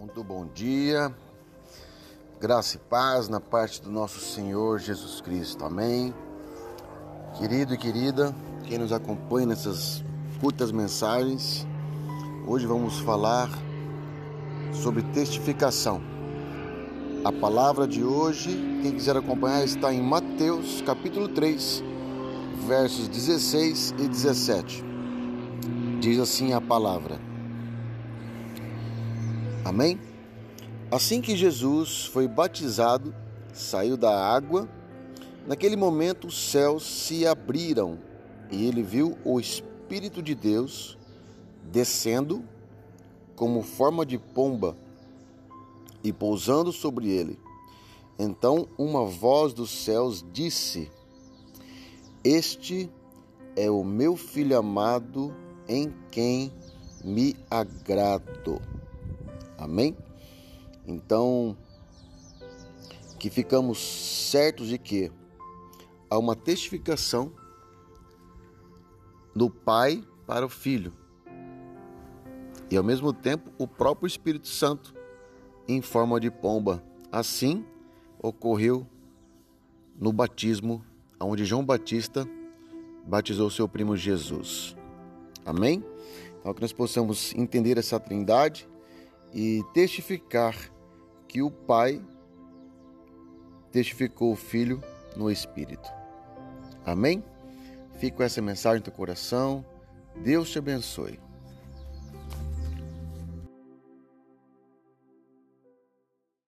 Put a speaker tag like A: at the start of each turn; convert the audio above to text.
A: muito bom dia. Graça e paz na parte do nosso Senhor Jesus Cristo. Amém. Querido e querida, quem nos acompanha nessas curtas mensagens, hoje vamos falar sobre testificação. A palavra de hoje, quem quiser acompanhar, está em Mateus capítulo 3, versos 16 e 17. Diz assim a palavra. Amém? Assim que Jesus foi batizado, saiu da água, naquele momento os céus se abriram e ele viu o Espírito de Deus descendo como forma de pomba e pousando sobre ele. Então uma voz dos céus disse: Este é o meu filho amado em quem me agrado. Amém? Então, que ficamos certos de que há uma testificação do Pai para o Filho. E ao mesmo tempo, o próprio Espírito Santo em forma de pomba. Assim ocorreu no batismo, onde João Batista batizou seu primo Jesus. Amém? Então, que nós possamos entender essa trindade e testificar que o Pai testificou o Filho no Espírito. Amém? Fico essa mensagem no teu coração. Deus te abençoe.